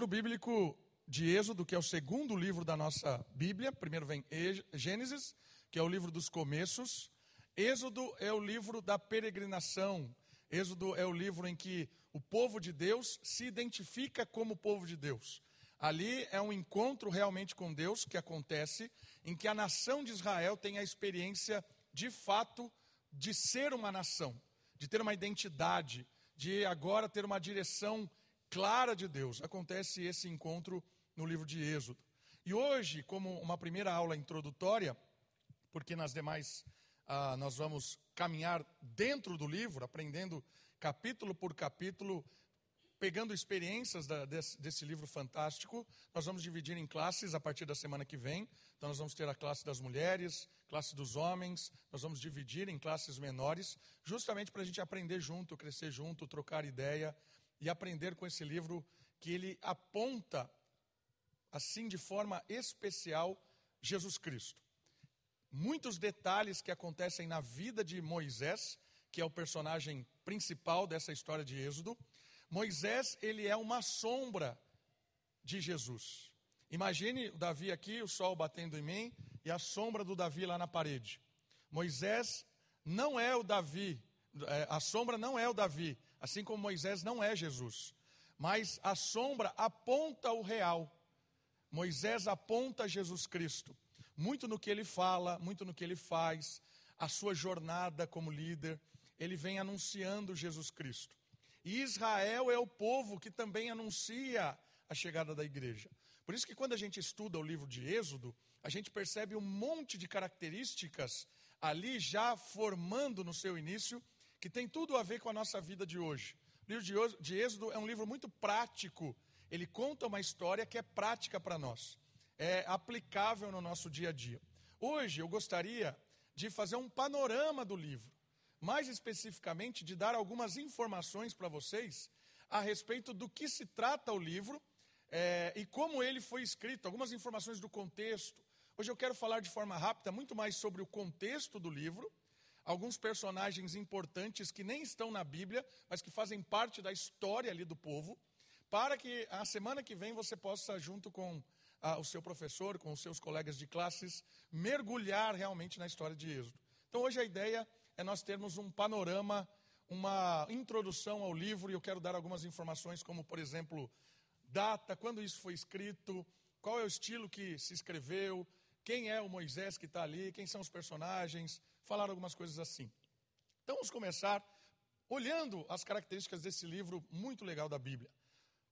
livro bíblico de Êxodo, que é o segundo livro da nossa Bíblia. Primeiro vem Gênesis, que é o livro dos começos. Êxodo é o livro da peregrinação. Êxodo é o livro em que o povo de Deus se identifica como povo de Deus. Ali é um encontro realmente com Deus que acontece, em que a nação de Israel tem a experiência de fato de ser uma nação, de ter uma identidade, de agora ter uma direção clara de Deus. Acontece esse encontro no livro de Êxodo. E hoje, como uma primeira aula introdutória, porque nas demais ah, nós vamos caminhar dentro do livro, aprendendo capítulo por capítulo, pegando experiências da, desse, desse, livro fantástico. Nós vamos dividir em classes a partir da semana que vem. Então, nós vamos ter a classe das mulheres, classe dos homens, nós vamos dividir em classes menores, justamente para a gente aprender junto, crescer junto, trocar ideia e aprender com esse livro que ele aponta, assim de forma especial, Jesus Cristo. Muitos detalhes que acontecem na vida de Moisés, que é o personagem principal dessa história de Êxodo. Moisés, ele é uma sombra de Jesus. Imagine o Davi aqui, o sol batendo em mim, e a sombra do Davi lá na parede. Moisés não é o Davi, é, a sombra não é o Davi, assim como Moisés não é Jesus. Mas a sombra aponta o real. Moisés aponta Jesus Cristo. Muito no que ele fala, muito no que ele faz, a sua jornada como líder, ele vem anunciando Jesus Cristo. E Israel é o povo que também anuncia a chegada da igreja. Por isso que quando a gente estuda o livro de Êxodo, a gente percebe um monte de características ali já formando no seu início que tem tudo a ver com a nossa vida de hoje. O livro de Êxodo é um livro muito prático. Ele conta uma história que é prática para nós, é aplicável no nosso dia a dia. Hoje eu gostaria de fazer um panorama do livro, mais especificamente de dar algumas informações para vocês a respeito do que se trata o livro é, e como ele foi escrito, algumas informações do contexto. Hoje eu quero falar de forma rápida muito mais sobre o contexto do livro alguns personagens importantes que nem estão na Bíblia, mas que fazem parte da história ali do povo, para que a semana que vem você possa, junto com ah, o seu professor, com os seus colegas de classes, mergulhar realmente na história de Êxodo. Então hoje a ideia é nós termos um panorama, uma introdução ao livro, e eu quero dar algumas informações, como por exemplo, data, quando isso foi escrito, qual é o estilo que se escreveu, quem é o Moisés que está ali, quem são os personagens, falar algumas coisas assim. Então vamos começar olhando as características desse livro muito legal da Bíblia.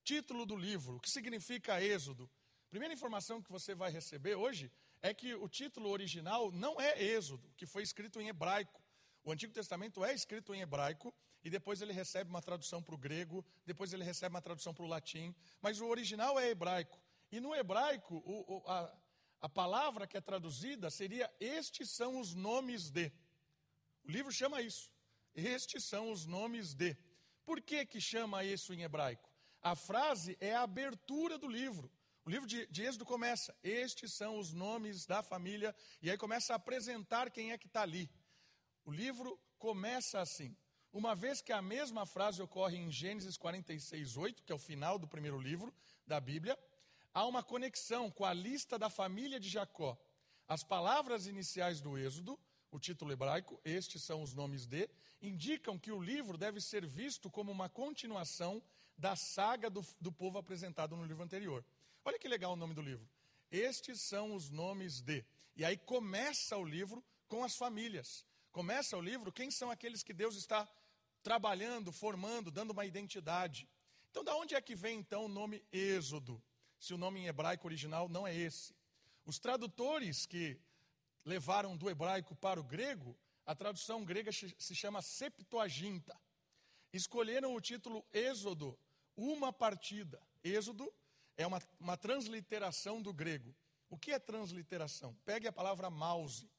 Título do livro, o que significa Êxodo? Primeira informação que você vai receber hoje é que o título original não é Êxodo, que foi escrito em hebraico. O Antigo Testamento é escrito em hebraico e depois ele recebe uma tradução para o grego, depois ele recebe uma tradução para o latim, mas o original é hebraico. E no hebraico, o, o, a, a palavra que é traduzida seria: Estes são os nomes de. O livro chama isso. Estes são os nomes de. Por que, que chama isso em hebraico? A frase é a abertura do livro. O livro de, de Êxodo começa: Estes são os nomes da família. E aí começa a apresentar quem é que está ali. O livro começa assim. Uma vez que a mesma frase ocorre em Gênesis 46, 8, que é o final do primeiro livro da Bíblia, há uma conexão com a lista da família de Jacó. As palavras iniciais do Êxodo, o título hebraico, estes são os nomes de, indicam que o livro deve ser visto como uma continuação da saga do, do povo apresentado no livro anterior. Olha que legal o nome do livro. Estes são os nomes de. E aí começa o livro com as famílias. Começa o livro quem são aqueles que Deus está trabalhando, formando, dando uma identidade. Então, da onde é que vem então o nome Êxodo? Se o nome em hebraico original não é esse. Os tradutores que levaram do hebraico para o grego, a tradução grega se chama Septuaginta. Escolheram o título Êxodo, uma partida. Êxodo é uma, uma transliteração do grego. O que é transliteração? Pegue a palavra mouse.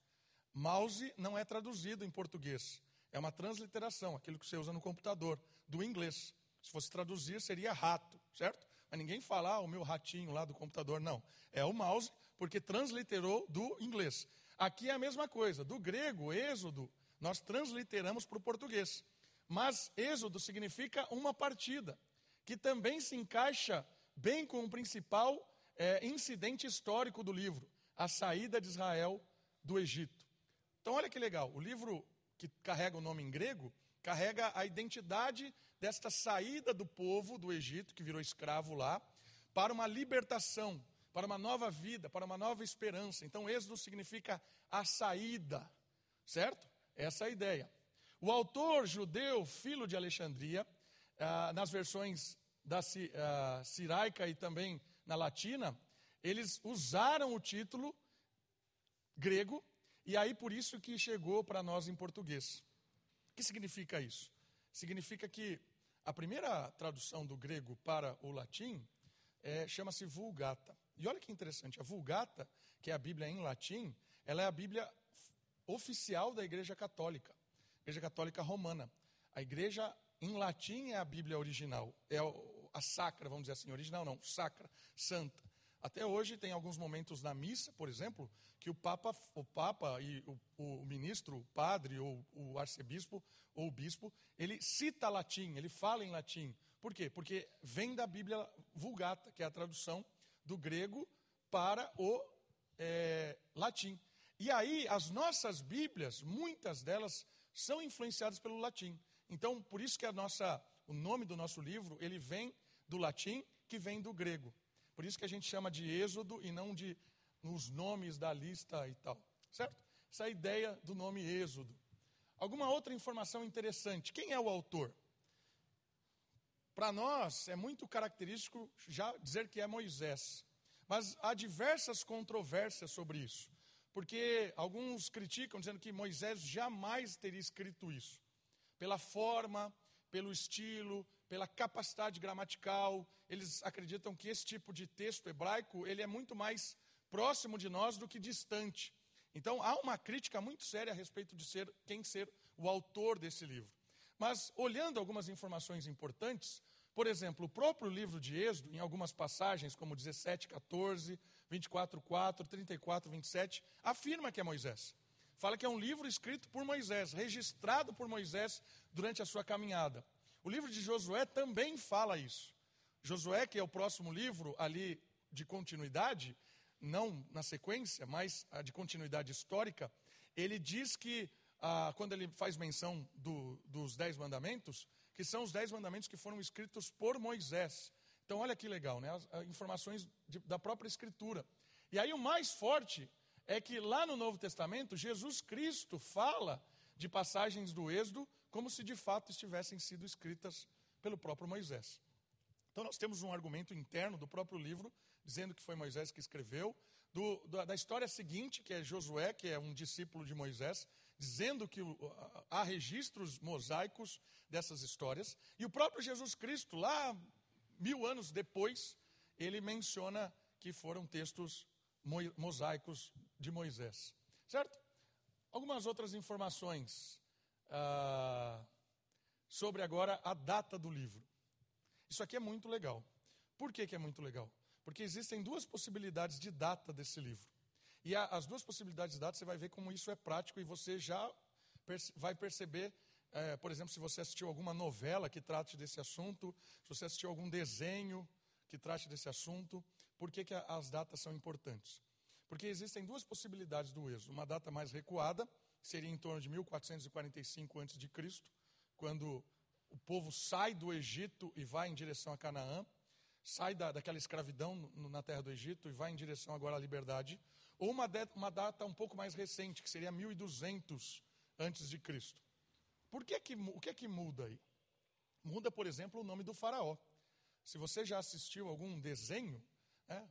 Mouse não é traduzido em português. É uma transliteração, aquilo que você usa no computador, do inglês. Se fosse traduzir, seria rato, certo? Mas ninguém fala, ah, o meu ratinho lá do computador, não. É o mouse, porque transliterou do inglês. Aqui é a mesma coisa. Do grego, êxodo, nós transliteramos para o português. Mas êxodo significa uma partida, que também se encaixa bem com o principal é, incidente histórico do livro, a saída de Israel do Egito. Então, olha que legal, o livro que carrega o nome em grego carrega a identidade desta saída do povo do Egito, que virou escravo lá, para uma libertação, para uma nova vida, para uma nova esperança. Então, Êxodo significa a saída, certo? Essa é a ideia. O autor judeu, filho de Alexandria, ah, nas versões da ah, Siraica e também na latina, eles usaram o título grego, e aí por isso que chegou para nós em português. Que significa isso? Significa que a primeira tradução do grego para o latim é, chama-se Vulgata. E olha que interessante, a Vulgata, que é a Bíblia em latim, ela é a Bíblia oficial da Igreja Católica, Igreja Católica Romana. A Igreja em latim é a Bíblia original, é a sacra, vamos dizer assim, original não, sacra, santa. Até hoje tem alguns momentos na missa, por exemplo, que o Papa, o Papa e o, o ministro, o padre ou o arcebispo ou o bispo, ele cita latim, ele fala em latim. Por quê? Porque vem da Bíblia Vulgata, que é a tradução do grego para o é, latim. E aí, as nossas Bíblias, muitas delas são influenciadas pelo latim. Então, por isso que a nossa, o nome do nosso livro, ele vem do latim, que vem do grego. Por isso que a gente chama de Êxodo e não de nos nomes da lista e tal. Certo? Essa é a ideia do nome Êxodo. Alguma outra informação interessante? Quem é o autor? Para nós é muito característico já dizer que é Moisés. Mas há diversas controvérsias sobre isso. Porque alguns criticam dizendo que Moisés jamais teria escrito isso. Pela forma, pelo estilo, pela capacidade gramatical. Eles acreditam que esse tipo de texto hebraico, ele é muito mais próximo de nós do que distante. Então há uma crítica muito séria a respeito de ser quem ser o autor desse livro. Mas olhando algumas informações importantes, por exemplo, o próprio livro de Êxodo, em algumas passagens, como 17, 14, 24, 4, 34, 27, afirma que é Moisés. Fala que é um livro escrito por Moisés, registrado por Moisés durante a sua caminhada. O livro de Josué também fala isso. Josué, que é o próximo livro ali de continuidade, não na sequência, mas de continuidade histórica, ele diz que, ah, quando ele faz menção do, dos Dez Mandamentos, que são os Dez Mandamentos que foram escritos por Moisés. Então, olha que legal, né? As, as informações de, da própria Escritura. E aí, o mais forte é que lá no Novo Testamento, Jesus Cristo fala de passagens do Êxodo como se de fato estivessem sido escritas pelo próprio Moisés. Então, nós temos um argumento interno do próprio livro, dizendo que foi Moisés que escreveu, do, da, da, história seguinte, que é Josué, que é um discípulo de Moisés, dizendo que há registros mosaicos dessas histórias, e o próprio Jesus Cristo, lá mil anos depois, ele menciona que foram textos mosaicos de Moisés. Certo? Algumas outras informações ah, sobre agora a data do livro. Isso aqui é muito legal. Por que, que é muito legal? Porque existem duas possibilidades de data desse livro. E a, as duas possibilidades de data, você vai ver como isso é prático e você já perce, vai perceber, é, por exemplo, se você assistiu alguma novela que trate desse assunto, se você assistiu algum desenho que trate desse assunto, por que, que as datas são importantes? Porque existem duas possibilidades do êxodo. Uma data mais recuada, seria em torno de 1445 a.C., quando o povo sai do Egito e vai em direção a Canaã, sai da, daquela escravidão na terra do Egito e vai em direção agora à liberdade, ou uma, de, uma data um pouco mais recente, que seria 1200 antes de Cristo. Por que que, o que é que muda aí? Muda, por exemplo, o nome do faraó. Se você já assistiu algum desenho, né,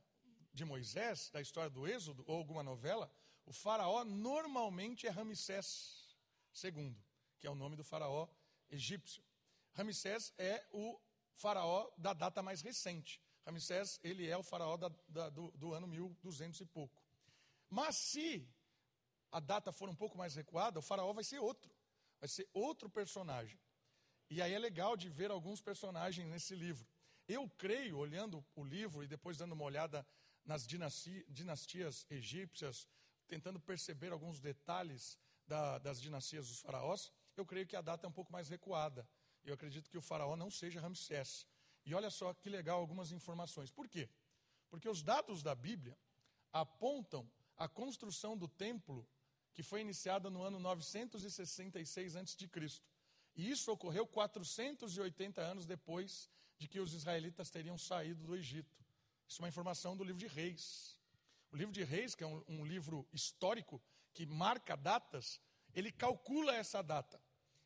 de Moisés, da história do Êxodo, ou alguma novela, o faraó normalmente é Ramsés II, que é o nome do faraó egípcio. Ramsés é o faraó da data mais recente. Ramsés, ele é o faraó da, da, do, do ano 1200 e pouco. Mas se a data for um pouco mais recuada, o faraó vai ser outro. Vai ser outro personagem. E aí é legal de ver alguns personagens nesse livro. Eu creio, olhando o livro e depois dando uma olhada nas dinastias egípcias, tentando perceber alguns detalhes da, das dinastias dos faraós, eu creio que a data é um pouco mais recuada. Eu acredito que o faraó não seja Ramsés. E olha só que legal algumas informações. Por quê? Porque os dados da Bíblia apontam a construção do templo que foi iniciada no ano 966 a.C. E isso ocorreu 480 anos depois de que os israelitas teriam saído do Egito. Isso é uma informação do livro de Reis. O livro de Reis, que é um, um livro histórico que marca datas, ele calcula essa data.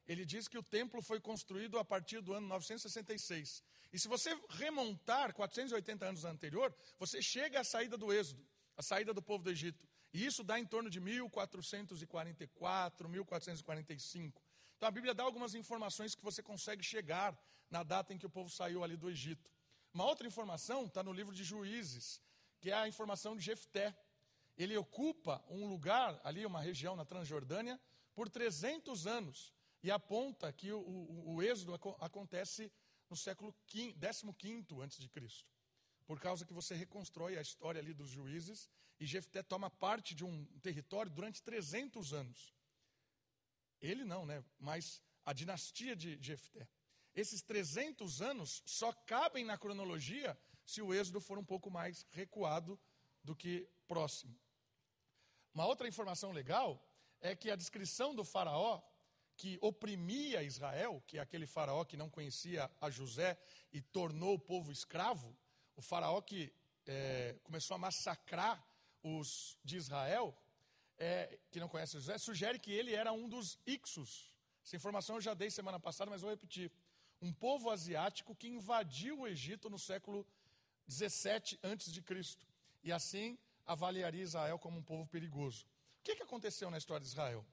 Ele diz que o templo foi construído a partir do ano 966. E se você remontar 480 anos anterior, você chega à saída do Êxodo, a saída do povo do Egito. E isso dá em torno de 1444, 1445. Então a Bíblia dá algumas informações que você consegue chegar na data em que o povo saiu ali do Egito. Uma outra informação está no livro de Juízes, que é a informação de Jefté. Ele ocupa um lugar ali, uma região na Transjordânia, por 300 anos e aponta que o, o, o êxodo acontece no século XV antes de Cristo. Por causa que você reconstrói a história ali dos juízes e Jefté toma parte de um território durante 300 anos. Ele não, né? Mas a dinastia de Jefté. Esses 300 anos só cabem na cronologia se o êxodo for um pouco mais recuado do que próximo. Uma outra informação legal é que a descrição do faraó que oprimia Israel, que é aquele faraó que não conhecia a José e tornou o povo escravo, o faraó que é, começou a massacrar os de Israel, é, que não conhece José, sugere que ele era um dos Ixos. Essa informação eu já dei semana passada, mas vou repetir. Um povo asiático que invadiu o Egito no século 17 antes de Cristo e assim avaliaria Israel como um povo perigoso. O que, que aconteceu na história de Israel?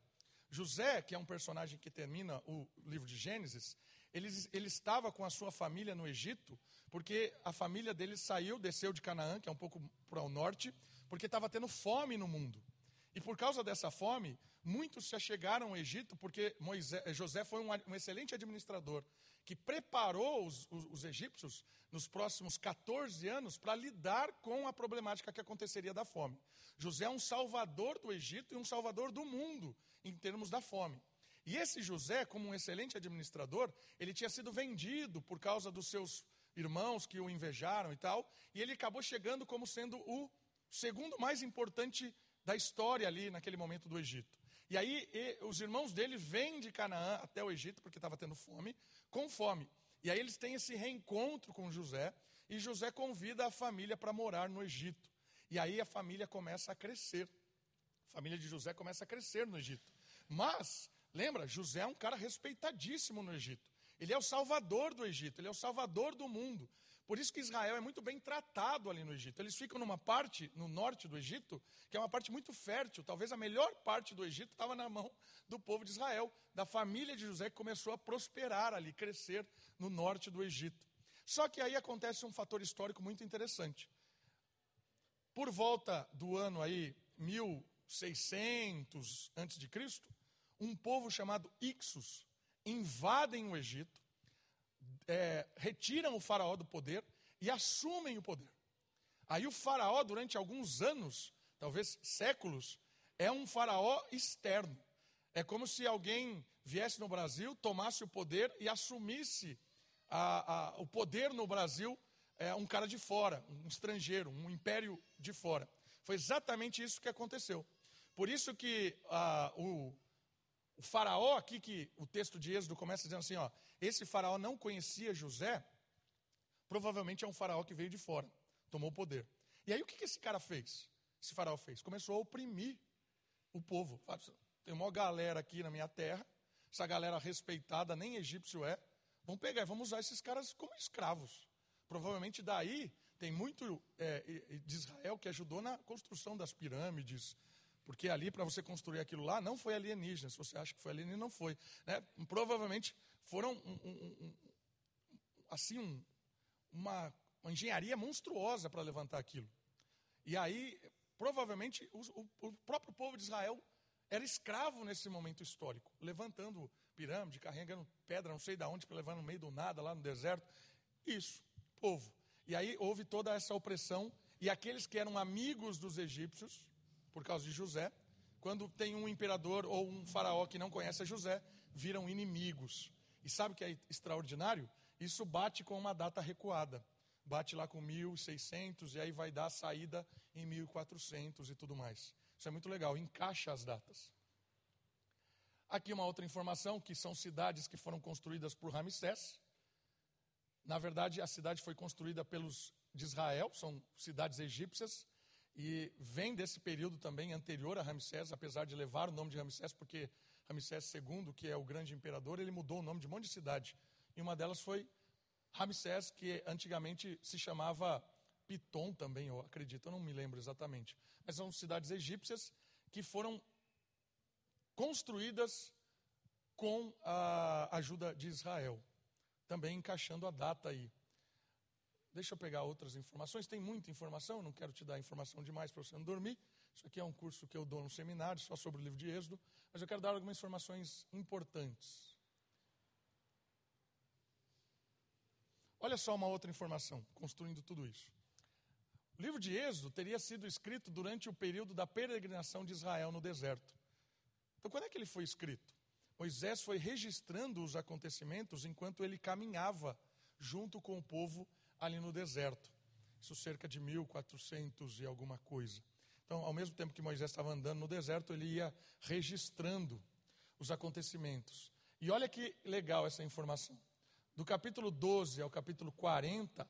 José, que é um personagem que termina o livro de Gênesis, ele, ele estava com a sua família no Egito, porque a família dele saiu, desceu de Canaã, que é um pouco para o norte, porque estava tendo fome no mundo. E por causa dessa fome, muitos se achegaram ao Egito, porque Moisés, José foi um, um excelente administrador que preparou os, os, os egípcios nos próximos 14 anos para lidar com a problemática que aconteceria da fome. José é um salvador do Egito e um salvador do mundo em termos da fome. E esse José, como um excelente administrador, ele tinha sido vendido por causa dos seus irmãos que o invejaram e tal, e ele acabou chegando como sendo o segundo mais importante da história ali naquele momento do Egito. E aí e, os irmãos dele vêm de Canaã até o Egito, porque estava tendo fome, com fome. E aí eles têm esse reencontro com José, e José convida a família para morar no Egito. E aí a família começa a crescer. A família de José começa a crescer no Egito. Mas, lembra, José é um cara respeitadíssimo no Egito. Ele é o salvador do Egito, ele é o salvador do mundo. Por isso que Israel é muito bem tratado ali no Egito. Eles ficam numa parte, no norte do Egito, que é uma parte muito fértil. Talvez a melhor parte do Egito estava na mão do povo de Israel, da família de José, que começou a prosperar ali, crescer no norte do Egito. Só que aí acontece um fator histórico muito interessante. Por volta do ano aí 1600 antes de Cristo, um povo chamado Ixos invadem o Egito é, retiram o faraó do poder e assumem o poder. Aí o faraó, durante alguns anos, talvez séculos, é um faraó externo. É como se alguém viesse no Brasil, tomasse o poder e assumisse a, a, o poder no Brasil, é, um cara de fora, um estrangeiro, um império de fora. Foi exatamente isso que aconteceu. Por isso que a, o, o faraó aqui, que o texto de Êxodo começa dizendo assim, ó, esse faraó não conhecia José, provavelmente é um faraó que veio de fora, tomou o poder. E aí o que, que esse cara fez? Esse faraó fez? Começou a oprimir o povo. Tem uma galera aqui na minha terra, essa galera respeitada, nem egípcio é, vamos pegar vamos usar esses caras como escravos. Provavelmente daí tem muito é, de Israel que ajudou na construção das pirâmides, porque ali, para você construir aquilo lá, não foi alienígena. Se você acha que foi alienígena, não foi. Né? Provavelmente foram um, um, um, assim, uma, uma, engenharia monstruosa para levantar aquilo. E aí, provavelmente, o, o, o, próprio povo de Israel era escravo nesse momento histórico, levantando pirâmide, carregando pedra, não sei de onde, para levar no meio do nada, lá no deserto. Isso, povo. E aí houve toda essa opressão, e aqueles que eram amigos dos egípcios, por causa de José. Quando tem um imperador ou um faraó que não conhece a José, viram inimigos. E sabe o que é extraordinário? isso bate com uma data recuada. Bate lá com 1600 e aí vai dar a saída em 1400 e tudo mais. Isso é muito legal, encaixa as datas. Aqui uma outra informação, que são cidades que foram construídas por Ramsés. Na verdade, a cidade foi construída pelos de Israel, são cidades egípcias, e vem desse período também anterior a Ramsés, apesar de levar o nome de Ramsés, porque Ramsés II, que é o grande imperador, ele mudou o nome de um monte de cidade. E uma delas foi Ramsés, que antigamente se chamava Piton também, eu acredito, eu não me lembro exatamente. Mas são cidades egípcias que foram construídas com a ajuda de Israel. Também encaixando a data aí. Deixa eu pegar outras informações. Tem muita informação, não quero te dar informação demais para você não dormir. Isso aqui é um curso que eu dou no seminário, só sobre o livro de Êxodo. Mas eu quero dar algumas informações importantes. Olha só uma outra informação, construindo tudo isso. O livro de Êxodo teria sido escrito durante o período da peregrinação de Israel no deserto. Então, quando é que ele foi escrito? Moisés foi registrando os acontecimentos enquanto ele caminhava junto com o povo ali no deserto. Isso cerca de 1400 e alguma coisa. Então, ao mesmo tempo que Moisés estava andando no deserto, ele ia registrando os acontecimentos. E olha que legal essa informação. Do capítulo 12 ao capítulo 40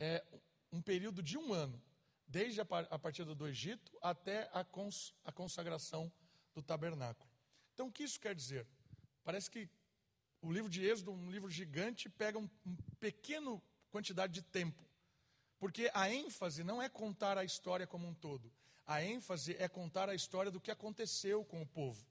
é um período de um ano, desde a partida do Egito até a, cons a consagração do tabernáculo. Então, o que isso quer dizer? Parece que o livro de Êxodo, um livro gigante, pega um, um pequeno quantidade de tempo. Porque a ênfase não é contar a história como um todo. A ênfase é contar a história do que aconteceu com o povo.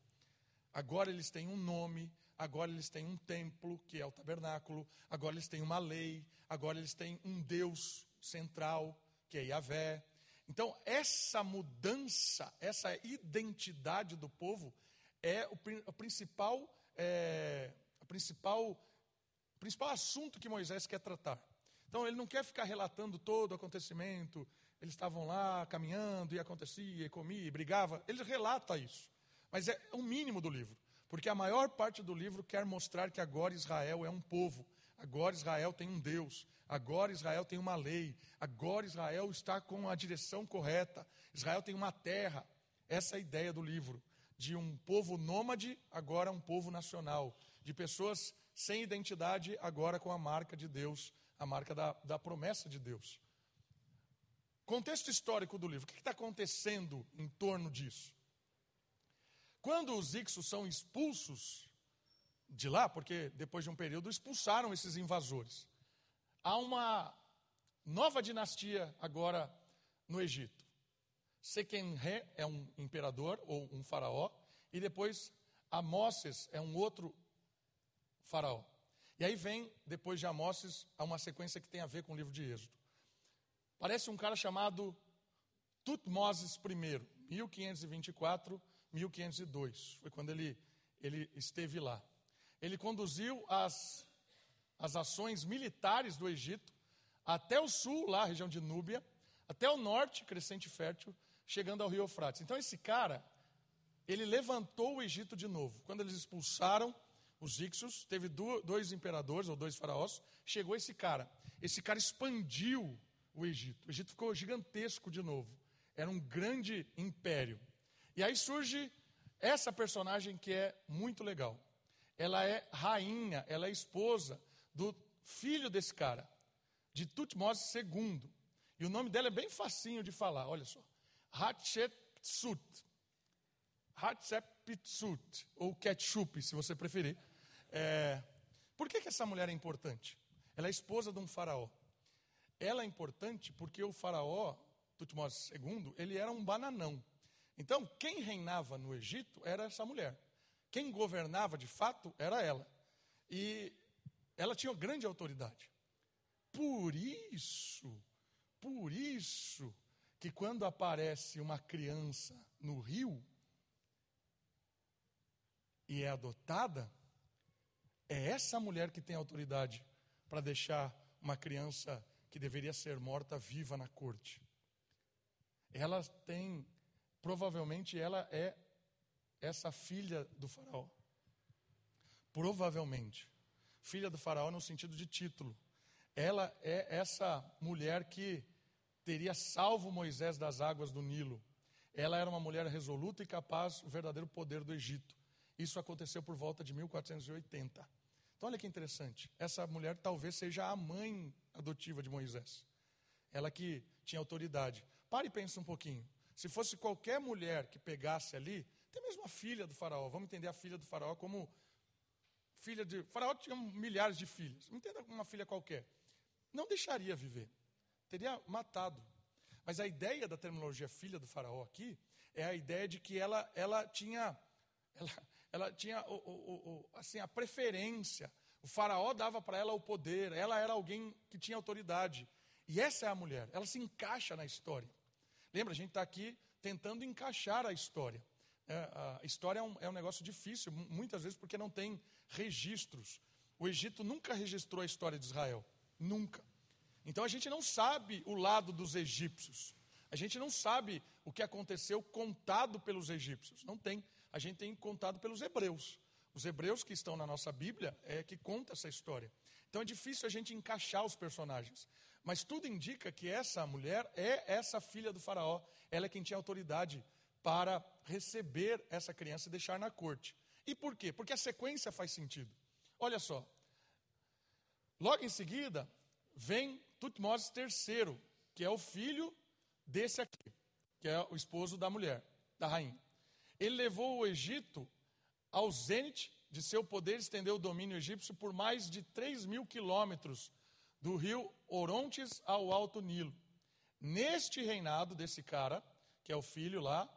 Agora eles têm um nome, agora eles têm um templo, que é o tabernáculo, agora eles têm uma lei, agora eles têm um Deus central, que é Yahvé. Então, essa mudança, essa identidade do povo é o, principal, é, a principal, o principal assunto que Moisés quer tratar. Então, ele não quer ficar relatando todo o acontecimento. Eles estavam lá caminhando e acontecia, e comia, e brigava. Ele relata isso. Mas é o mínimo do livro. Porque a maior parte do livro quer mostrar que agora Israel é um povo. Agora Israel tem um Deus. Agora Israel tem uma lei. Agora Israel está com a direção correta. Israel tem uma terra. Essa é a ideia do livro de um povo nômade, agora um povo nacional, de pessoas sem identidade, agora com a marca de Deus, a marca da, da promessa de Deus. Contexto histórico do livro, o que está acontecendo em torno disso? Quando os Ixos são expulsos de lá, porque depois de um período expulsaram esses invasores, há uma nova dinastia agora no Egito. Sequenre é um imperador ou um faraó, e depois Amoses é um outro faraó. E aí vem, depois de Amoses, uma sequência que tem a ver com o livro de Êxodo. Parece um cara chamado Tutmoses I, 1524, 1502. Foi quando ele, ele esteve lá. Ele conduziu as, as ações militares do Egito até o sul, lá, região de Núbia, até o norte, Crescente Fértil, chegando ao rio Eufrates. Então esse cara, ele levantou o Egito de novo. Quando eles expulsaram os Ixos, teve dois imperadores ou dois faraós, chegou esse cara. Esse cara expandiu o Egito. O Egito ficou gigantesco de novo. Era um grande império. E aí surge essa personagem que é muito legal. Ela é rainha, ela é esposa do filho desse cara, de Tutmoses II. E o nome dela é bem facinho de falar, olha só. Hatshepsut. Hatshepsut, ou ketchup, se você preferir. É, por que, que essa mulher é importante? Ela é esposa de um faraó. Ela é importante porque o faraó, Tutmoses II, ele era um bananão. Então, quem reinava no Egito era essa mulher. Quem governava de fato era ela. E ela tinha grande autoridade. Por isso, por isso, que quando aparece uma criança no rio e é adotada, é essa mulher que tem autoridade para deixar uma criança que deveria ser morta viva na corte. Ela tem, provavelmente ela é essa filha do faraó. Provavelmente. filha do faraó no sentido de título. Ela é essa mulher que teria salvo Moisés das águas do Nilo. Ela era uma mulher resoluta e capaz do verdadeiro poder do Egito. Isso aconteceu por volta de 1480. Então, olha que interessante. Essa mulher talvez seja a mãe adotiva de Moisés. Ela que tinha autoridade. Pare e pense um pouquinho. Se fosse qualquer mulher que pegasse ali, até mesmo a filha do faraó, vamos entender a filha do faraó como filha de. O faraó tinha milhares de filhas. Entenda como uma filha qualquer. Não deixaria viver. Teria matado. Mas a ideia da terminologia filha do faraó aqui é a ideia de que ela, ela tinha. Ela, ela tinha o, o, o, assim, a preferência. O faraó dava para ela o poder, ela era alguém que tinha autoridade. E essa é a mulher, ela se encaixa na história. Lembra, a gente está aqui tentando encaixar a história. É, a história é um, é um negócio difícil, muitas vezes porque não tem registros. O Egito nunca registrou a história de Israel. Nunca. Então a gente não sabe o lado dos egípcios. A gente não sabe o que aconteceu contado pelos egípcios. Não tem. A gente tem contado pelos hebreus. Os hebreus que estão na nossa Bíblia é que conta essa história. Então é difícil a gente encaixar os personagens. Mas tudo indica que essa mulher é essa filha do faraó. Ela é quem tinha autoridade para receber essa criança e deixar na corte. E por quê? Porque a sequência faz sentido. Olha só. Logo em seguida, vem Tutmoses III, que é o filho desse aqui, que é o esposo da mulher, da rainha. Ele levou o Egito ao zênite de seu poder, estendeu o domínio egípcio por mais de 3 mil quilômetros, do rio Orontes ao Alto Nilo. Neste reinado desse cara, que é o filho lá,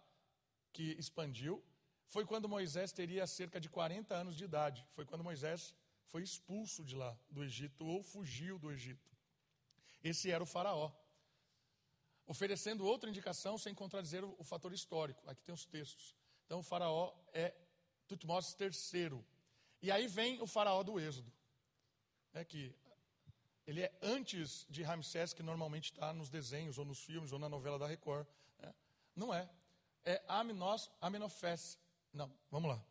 que expandiu, foi quando Moisés teria cerca de 40 anos de idade. Foi quando Moisés foi expulso de lá, do Egito, ou fugiu do Egito. Esse era o Faraó. Oferecendo outra indicação sem contradizer o, fator histórico. Aqui tem os textos. Então, o Faraó é Tutmoses III. E aí vem o Faraó do Êxodo. É que ele é antes de Ramsés, que normalmente está nos desenhos, ou nos filmes, ou na novela da Record. Né? Não é. É Amenós, Amenofés. Não, vamos lá.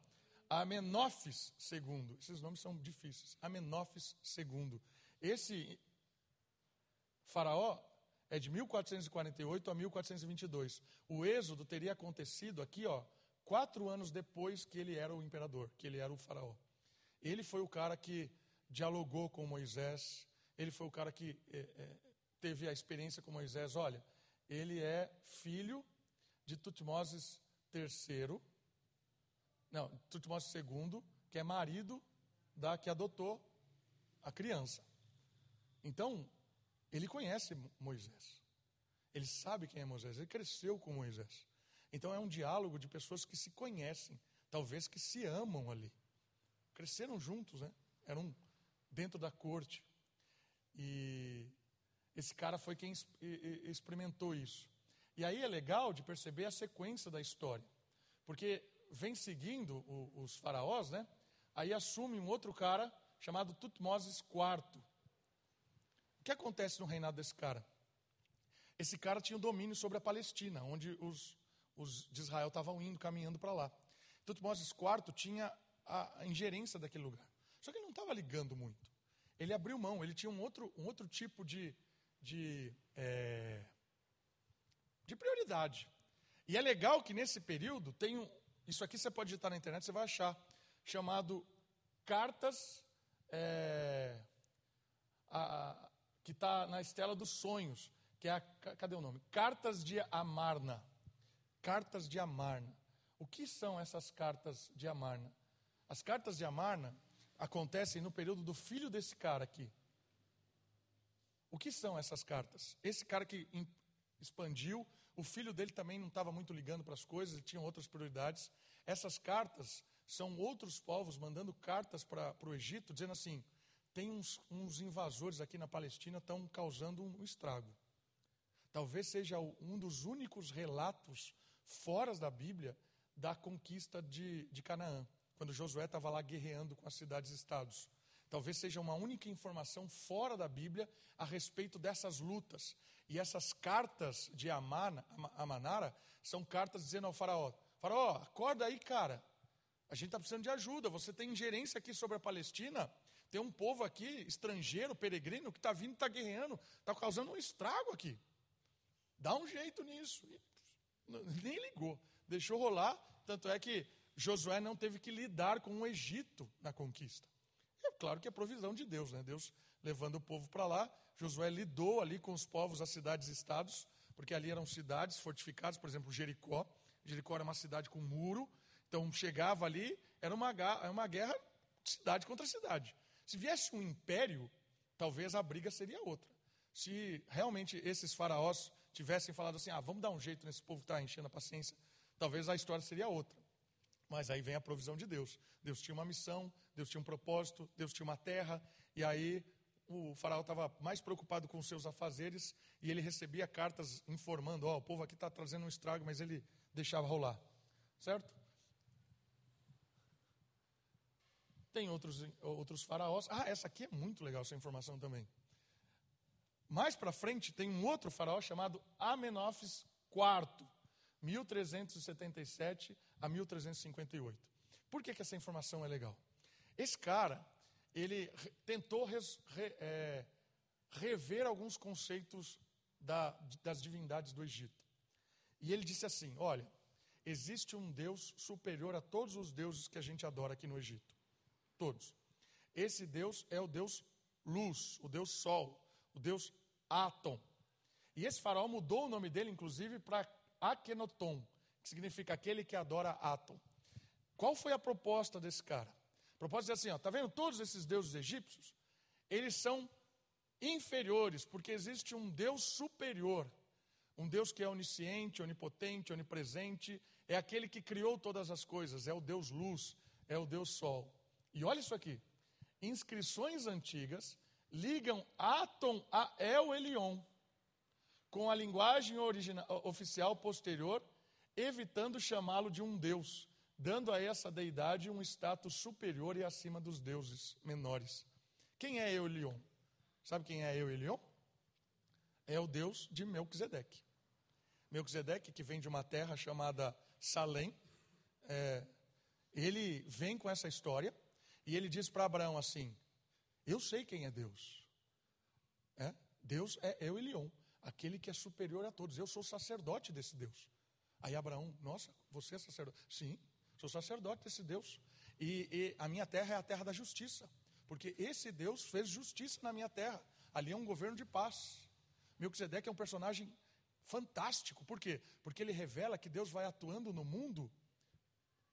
Amenófis II. Esses nomes são difíceis. Amenófis II. Esse faraó é de 1448 a 1422. O êxodo teria acontecido aqui, ó, quatro anos depois que ele era o imperador, que ele era o faraó. Ele foi o cara que dialogou com Moisés, ele foi o cara que é, é, teve a experiência com Moisés. Olha, ele é filho de Tutmoses III, não, Tutmoses II, que é marido da que adotou a criança. Então, ele conhece Moisés. Ele sabe quem é Moisés, ele cresceu com Moisés. Então é um diálogo de pessoas que se conhecem, talvez que se amam ali. Cresceram juntos, né? Eram dentro da corte. E esse cara foi quem experimentou isso. E aí é legal de perceber a sequência da história. Porque vem seguindo os faraós, né? Aí assume um outro cara chamado Tutmoses IV. O que acontece no reinado desse cara? Esse cara tinha o domínio sobre a Palestina, onde os, os de Israel estavam indo, caminhando para lá. Tutmoses IV tinha a, ingerência daquele lugar. Só que ele não estava ligando muito ele abriu mão, ele tinha um outro, um outro tipo de, de, é, de prioridade. E é legal que nesse período tem um, isso aqui você pode digitar na internet, você vai achar, chamado Cartas, é, a, que está na Estela dos Sonhos, que é a, cadê o nome? Cartas de Amarna. Cartas de Amarna. O que são essas cartas de Amarna? As cartas de Amarna acontecem no período do filho desse cara aqui. O que são essas cartas? Esse cara que expandiu, o filho dele também não estava muito ligando para as coisas, ele tinha outras prioridades. Essas cartas são outros povos mandando cartas para o Egito, dizendo assim: tem uns, uns invasores aqui na Palestina estão causando um estrago. Talvez seja um dos únicos relatos fora da Bíblia da conquista de, de Canaã quando Josué estava lá guerreando com as cidades-estados. Talvez seja uma única informação fora da Bíblia a respeito dessas lutas. E essas cartas de Amana, Amanara são cartas dizendo ao faraó: Faraó, acorda aí, cara. A gente está precisando de ajuda. Você tem ingerência aqui sobre a Palestina. tem um povo aqui, estrangeiro, peregrino, que está vindo, está guerreando, está causando um estrago aqui. Dá um jeito nisso. Nem ligou, deixou rolar. Tanto é que Josué não teve que lidar com o Egito na conquista. É claro que é provisão de Deus, né? Deus levando o povo para lá. Josué lidou ali com os povos, as cidades e estados, porque ali eram cidades fortificadas, por exemplo, Jericó. Jericó era uma cidade com muro, então chegava ali, era uma, uma guerra cidade contra cidade. Se viesse um império, talvez a briga seria outra. Se realmente esses faraós tivessem falado assim, ah, vamos dar um jeito nesse povo que está enchendo a paciência, talvez a história seria outra. Mas aí vem a provisão de Deus. Deus tinha uma missão, Deus tinha um propósito, Deus tinha uma terra, e aí o faraó estava mais preocupado com os seus afazeres e ele recebia cartas informando: ó, oh, o povo aqui está trazendo um estrago, mas ele deixava rolar. Certo? Tem outros, outros faraós. Ah, essa aqui é muito legal, essa informação também. Mais para frente tem um outro faraó chamado Amenófis IV, 1377 a 1358. Por que, que essa informação é legal? Esse cara, ele tentou res, re, é, rever alguns conceitos da, das divindades do Egito. E ele disse assim: olha, existe um Deus superior a todos os deuses que a gente adora aqui no Egito. Todos. Esse Deus é o Deus luz, o Deus sol, o Deus Atom. E esse faraó mudou o nome dele, inclusive, para Akhenaton, que significa aquele que adora Atom. Qual foi a proposta desse cara? A proposta é assim, ó, tá vendo todos esses deuses egípcios? Eles são inferiores, porque existe um Deus superior. Um Deus que é onisciente, onipotente, onipresente, é aquele que criou todas as coisas, é o Deus luz, é o Deus sol. E olha isso aqui: inscrições antigas ligam Atom a El Elion com a linguagem original, oficial posterior, evitando chamá-lo de um deus, dando a essa deidade um status superior e acima dos deuses menores. Quem é El Elion? Sabe quem é El Elion? É o deus de Melquisedeque. Melquisedeque, que vem de uma terra chamada Salém, é, ele vem com essa história e ele diz para Abraão assim: Eu sei quem é Deus. É? Deus é eu e Leon, aquele que é superior a todos. Eu sou sacerdote desse Deus. Aí Abraão, nossa, você é sacerdote? Sim, sou sacerdote desse Deus. E, e a minha terra é a terra da justiça, porque esse Deus fez justiça na minha terra. Ali é um governo de paz. Melquisedeque é um personagem fantástico. Por quê? Porque ele revela que Deus vai atuando no mundo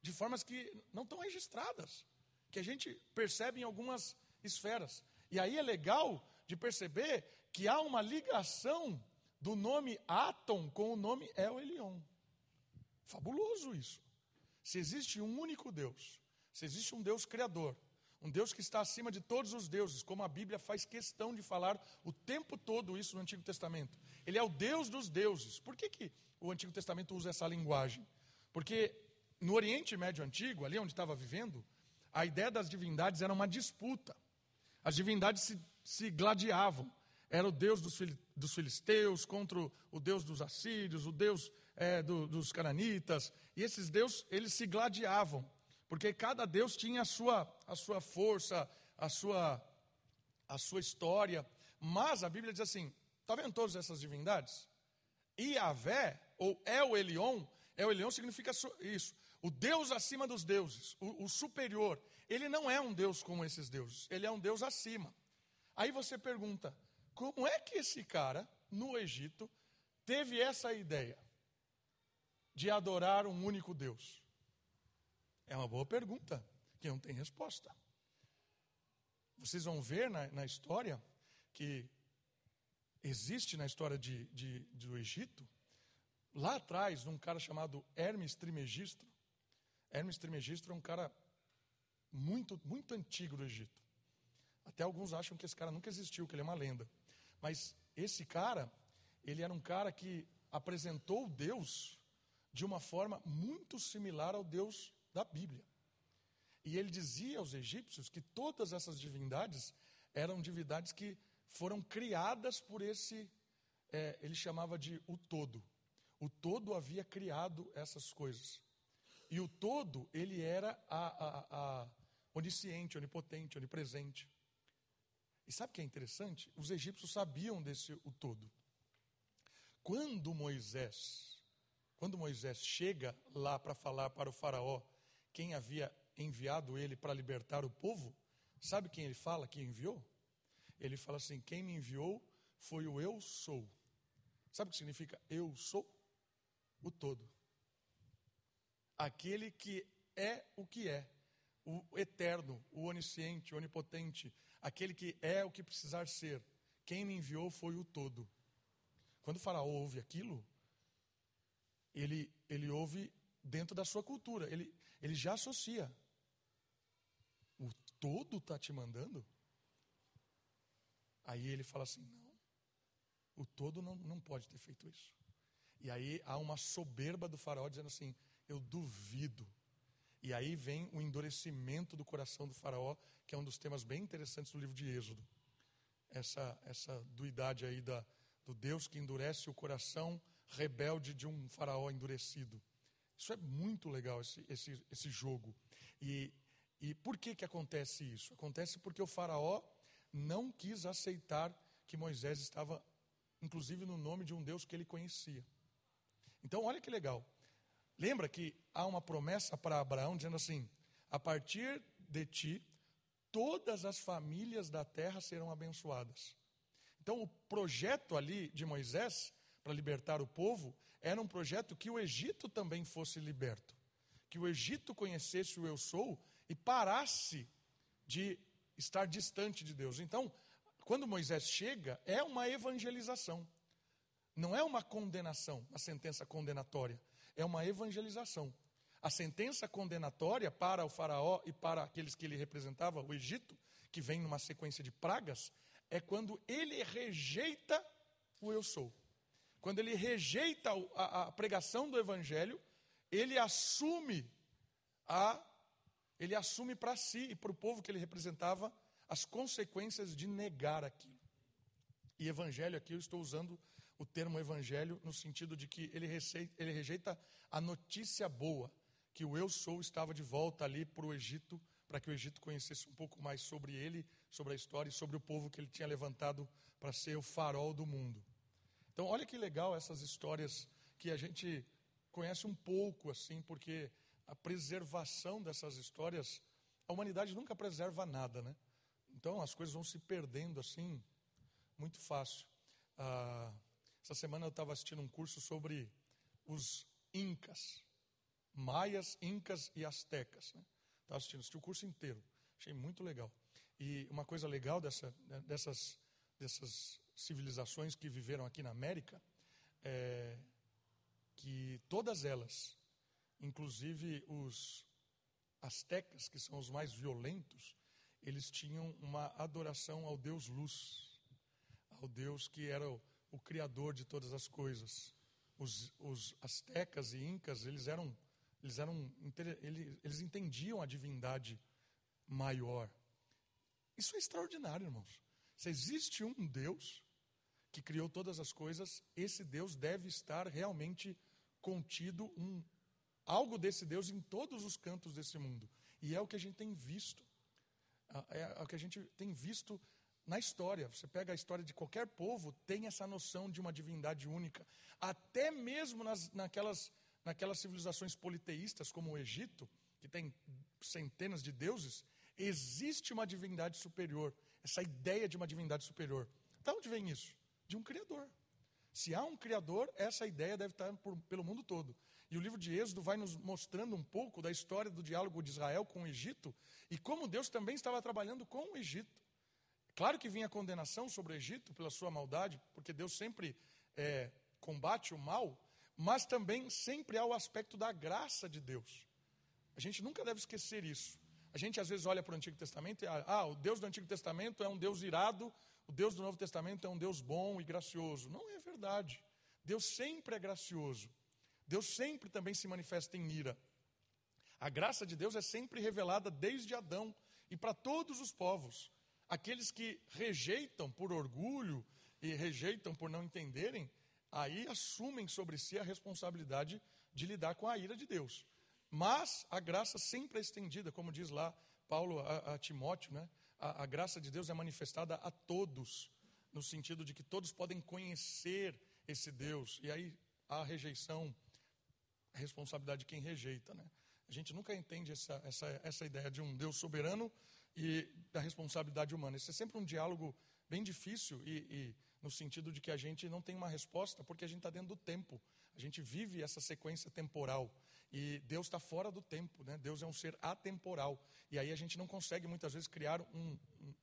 de formas que não estão registradas que a gente percebe em algumas esferas. E aí é legal de perceber que há uma ligação do nome Atom com o nome El Elion. Fabuloso isso. Se existe um único Deus, se existe um Deus criador, um Deus que está acima de todos os deuses, como a Bíblia faz questão de falar o tempo todo isso no Antigo Testamento. Ele é o Deus dos deuses. Por que, que o Antigo Testamento usa essa linguagem? Porque no Oriente Médio Antigo, ali onde estava vivendo, a ideia das divindades era uma disputa. As divindades se, se gladiavam. Era o deus dos, dos filisteus contra o, deus dos assírios, o deus é, do, dos cananitas. E esses deuses, eles se gladiavam. Porque cada deus tinha a sua, a sua força, a sua, a sua história. Mas a Bíblia diz assim: está vendo todas essas divindades? Iavé, ou El Elion, El Elion significa isso. O Deus acima dos deuses, o, o, superior, ele não é um Deus como esses deuses, ele é um Deus acima. Aí você pergunta: como é que esse cara, no Egito, teve essa ideia de adorar um único Deus? É uma boa pergunta, que não tem resposta. Vocês vão ver na, na história que existe na história de, de, do Egito, lá atrás, num cara chamado Hermes Trimegistro, Hermes Trismegisto é um cara muito, muito antigo do Egito. Até alguns acham que esse cara nunca existiu, que ele é uma lenda. Mas esse cara, ele era um cara que apresentou Deus de uma forma muito similar ao Deus da Bíblia. E ele dizia aos egípcios que todas essas divindades eram divindades que foram criadas por esse, é, ele chamava de o todo. O todo havia criado essas coisas. E o todo, ele era a, a, a onisciente, onipotente, onipresente. E sabe o que é interessante? Os egípcios sabiam desse o todo. Quando Moisés, quando Moisés chega lá para falar para o faraó quem havia enviado ele para libertar o povo, sabe quem ele fala que enviou? Ele fala assim: quem me enviou foi o eu sou. Sabe o que significa eu sou? O todo. Aquele que é o que é, o eterno, o onisciente, o onipotente, aquele que é o que precisar ser. Quem me enviou foi o todo. Quando o faraó ouve aquilo, ele, ele ouve dentro da sua cultura, ele, ele já associa. O todo está te mandando? Aí ele fala assim: não, o todo não, não pode ter feito isso. E aí há uma soberba do faraó dizendo assim: eu duvido. E aí vem o endurecimento do coração do faraó, que é um dos temas bem interessantes do livro de Êxodo. Essa, essa duidade aí da, do Deus que endurece o coração rebelde de um faraó endurecido. Isso é muito legal, esse, esse, esse jogo. E, e por que, que acontece isso? Acontece porque o faraó não quis aceitar que Moisés estava, inclusive, no nome de um Deus que ele conhecia. Então, olha que legal. Lembra que há uma promessa para Abraão dizendo assim: a partir de ti, todas as famílias da terra serão abençoadas. Então, o projeto ali de Moisés para libertar o povo era um projeto que o Egito também fosse liberto. Que o Egito conhecesse o eu sou e parasse de estar distante de Deus. Então, quando Moisés chega, é uma evangelização. Não é uma condenação, uma sentença condenatória. É uma evangelização. A sentença condenatória para o faraó e para aqueles que ele representava, o Egito, que vem numa sequência de pragas, é quando ele rejeita o eu sou. Quando ele rejeita a, pregação do evangelho, ele assume a ele assume para si e para o povo que ele representava as consequências de negar aquilo. E evangelho aqui eu estou usando o termo evangelho no sentido de que ele, receita, ele rejeita a notícia boa, que o eu sou estava de volta ali para o Egito, para que o Egito conhecesse um pouco mais sobre ele sobre a história e sobre o povo que ele tinha levantado para ser o farol do mundo. Então, olha que legal essas histórias que a gente conhece um pouco assim, porque a preservação dessas histórias, a humanidade nunca preserva nada, né? Então as coisas vão se perdendo assim, muito fácil. Ah, essa semana eu estava assistindo um curso sobre os Incas, Maias, Incas e Astecas. Né? Estava assistindo, assisti o curso inteiro, achei muito legal. E uma coisa legal dessa, né, dessas, dessas civilizações que viveram aqui na América é que todas elas, inclusive os astecas, que são os mais violentos, eles tinham uma adoração ao Deus luz, ao Deus que era o, o criador de todas as coisas. Os, os astecas e incas, eles eram, eles eram, eles, entendiam a divindade maior. Isso é extraordinário, irmãos. Se existe um Deus que criou todas as coisas, esse Deus deve estar realmente contido um algo desse Deus em todos os cantos desse mundo. E é o que a gente tem visto. É o que a gente tem visto na história. Você pega a história de qualquer povo, tem essa noção de uma divindade única. Até mesmo nas, naquelas, naquelas civilizações politeístas, como o Egito, que tem centenas de deuses, existe uma divindade superior, essa ideia de uma divindade superior. De onde vem isso? De um Criador. Se há um Criador, essa ideia deve estar por, pelo mundo todo. E o livro de Êxodo vai nos mostrando um pouco da história do diálogo de Israel com o Egito e como Deus também estava trabalhando com o Egito. Claro que vinha condenação sobre o Egito pela sua maldade, porque Deus sempre é, combate o mal, mas também sempre há o aspecto da graça de Deus. A gente nunca deve esquecer isso. A gente às vezes olha para o Antigo Testamento e ah, o Deus do Antigo Testamento é um Deus irado, o Deus do Novo Testamento é um Deus bom e gracioso. Não é verdade. Deus sempre é gracioso. Deus sempre também se manifesta em ira. A graça de Deus é sempre revelada desde Adão e para todos os povos. Aqueles que rejeitam por orgulho e rejeitam por não entenderem, aí assumem sobre si a responsabilidade de lidar com a ira de Deus. Mas a graça sempre é estendida, como diz lá Paulo a, a Timóteo, né? a, a graça de Deus é manifestada a todos, no sentido de que todos podem conhecer esse Deus. E aí a rejeição, a responsabilidade de quem rejeita, né? A gente nunca entende essa, essa, essa ideia de um Deus soberano e da responsabilidade humana. Isso é sempre um diálogo bem difícil e, e no sentido de que a gente não tem uma resposta porque a gente está dentro do tempo. A gente vive essa sequência temporal e Deus está fora do tempo, né? Deus é um ser atemporal e aí a gente não consegue muitas vezes criar um, um,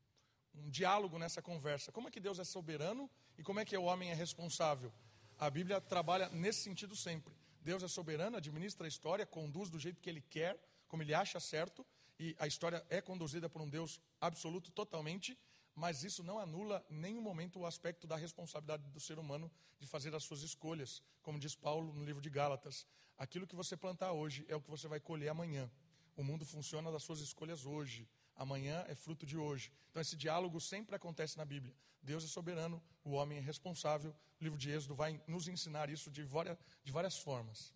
um diálogo nessa conversa. Como é que Deus é soberano e como é que o homem é responsável? A Bíblia trabalha nesse sentido sempre. Deus é soberano, administra a história, conduz do jeito que ele quer, como ele acha certo, e a história é conduzida por um Deus absoluto totalmente, mas isso não anula nenhum momento o aspecto da responsabilidade do ser humano de fazer as suas escolhas. Como diz Paulo no livro de Gálatas, aquilo que você plantar hoje é o que você vai colher amanhã. O mundo funciona das suas escolhas hoje. Amanhã é fruto de hoje. Então esse diálogo sempre acontece na Bíblia. Deus é soberano, o homem é responsável. O livro de Êxodo vai nos ensinar isso de várias, de várias formas.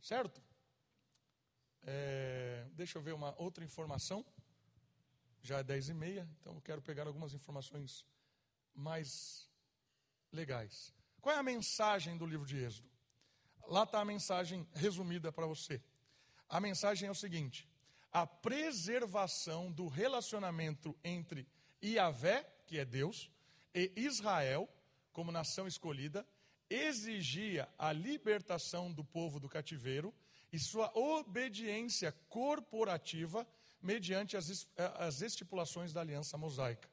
Certo? É, deixa eu ver uma outra informação. Já é dez e meia, então eu quero pegar algumas informações mais legais. Qual é a mensagem do livro de Êxodo? Lá está a mensagem resumida para você. A mensagem é o seguinte: a preservação do relacionamento entre Iavé, que é Deus, e Israel, como nação escolhida, exigia a libertação do povo do cativeiro e sua obediência corporativa mediante as, as estipulações da aliança mosaica.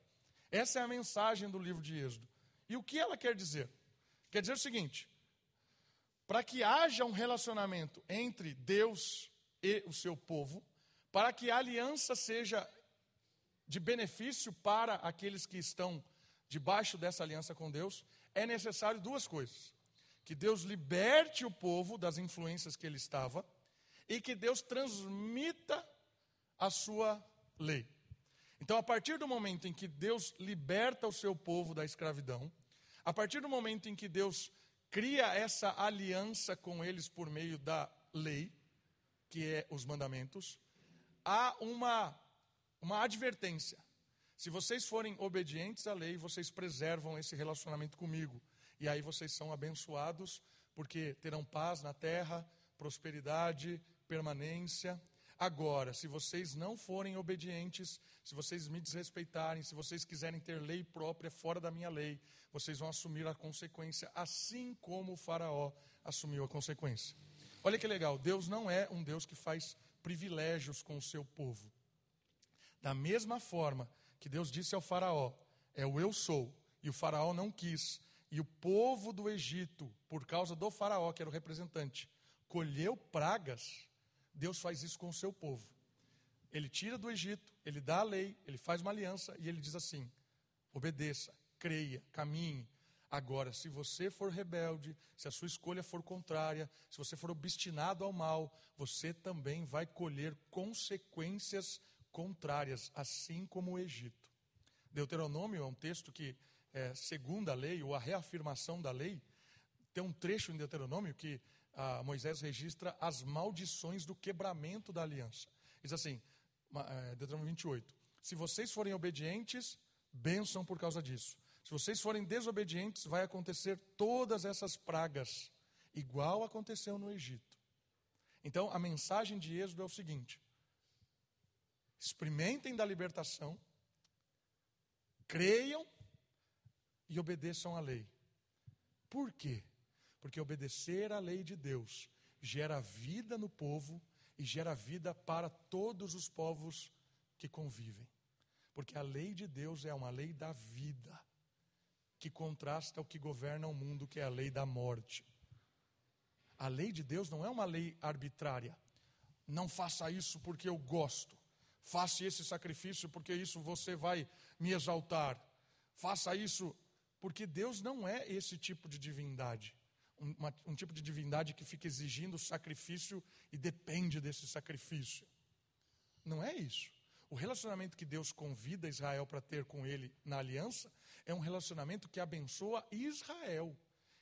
Essa é a mensagem do livro de Êxodo. E o que ela quer dizer? Quer dizer o seguinte: para que haja um relacionamento entre Deus e o seu povo, para que a aliança seja de benefício para aqueles que estão debaixo dessa aliança com Deus, é necessário duas coisas: que Deus liberte o povo das influências que ele estava e que Deus transmita a sua lei. Então, a partir do momento em que Deus liberta o seu povo da escravidão, a partir do momento em que Deus cria essa aliança com eles por meio da lei, que é os mandamentos, há uma, uma advertência. Se vocês forem obedientes à lei, vocês preservam esse relacionamento comigo. E aí vocês são abençoados, porque terão paz na terra, prosperidade, permanência. Agora, se vocês não forem obedientes, se vocês me desrespeitarem, se vocês quiserem ter lei própria fora da minha lei, vocês vão assumir a consequência, assim como o Faraó assumiu a consequência. Olha que legal, Deus não é um Deus que faz privilégios com o seu povo. Da mesma forma que Deus disse ao Faraó: É o eu sou, e o Faraó não quis, e o povo do Egito, por causa do Faraó, que era o representante, colheu pragas Deus faz isso com o seu povo. Ele tira do Egito, ele dá a lei, ele faz uma aliança e ele diz assim: obedeça, creia, caminhe. Agora, se você for rebelde, se a sua escolha for contrária, se você for obstinado ao mal, você também vai colher consequências contrárias, assim como o Egito. Deuteronômio é um texto que, é, segundo a lei, ou a reafirmação da lei, tem um trecho em Deuteronômio que ah, Moisés registra as maldições do quebramento da aliança. Diz assim, é, Deuteronômio 28. Se vocês forem obedientes, bênção por causa disso. Se vocês forem desobedientes, vai acontecer todas essas pragas, igual aconteceu no Egito. Então, a mensagem de Êxodo é o seguinte: experimentem da libertação, creiam e obedeçam à lei. Por quê? Porque obedecer à lei de Deus gera vida no povo e gera vida para todos os povos que convivem. Porque a lei de Deus é uma lei da vida, que contrasta o que governa o mundo, que é a lei da morte. A lei de Deus não é uma lei arbitrária. Não faça isso porque eu gosto. Faça esse sacrifício porque isso você vai me exaltar. Faça isso porque Deus não é esse tipo de divindade uma, um tipo de divindade que fica exigindo sacrifício e depende desse sacrifício. Não é isso. O relacionamento que Deus convida Israel para ter com ele na aliança é um relacionamento que abençoa Israel,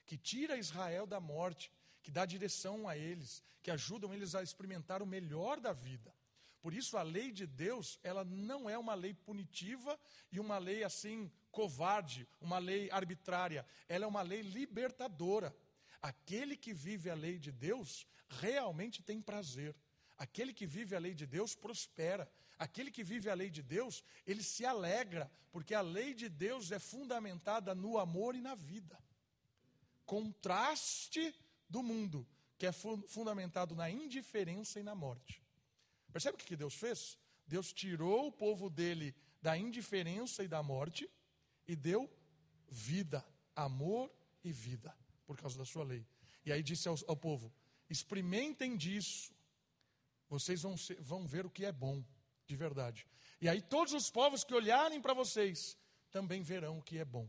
que tira Israel da morte, que dá direção a eles, que ajudam eles a experimentar o melhor da vida. Por isso a lei de Deus, ela não é uma lei punitiva e uma lei assim covarde, uma lei arbitrária. Ela é uma lei libertadora. Aquele que vive a lei de Deus realmente tem prazer. Aquele que vive a lei de Deus prospera. Aquele que vive a lei de Deus, ele se alegra, porque a lei de Deus é fundamentada no amor e na vida. Contraste do mundo, que é fundamentado na indiferença e na morte. Percebe o que Deus fez? Deus tirou o povo dele da indiferença e da morte e deu vida, amor e vida, por causa da sua lei. E aí disse ao, ao povo: experimentem disso, vocês vão, ser, vão ver o que é bom, de verdade. E aí todos os povos que olharem para vocês também verão o que é bom.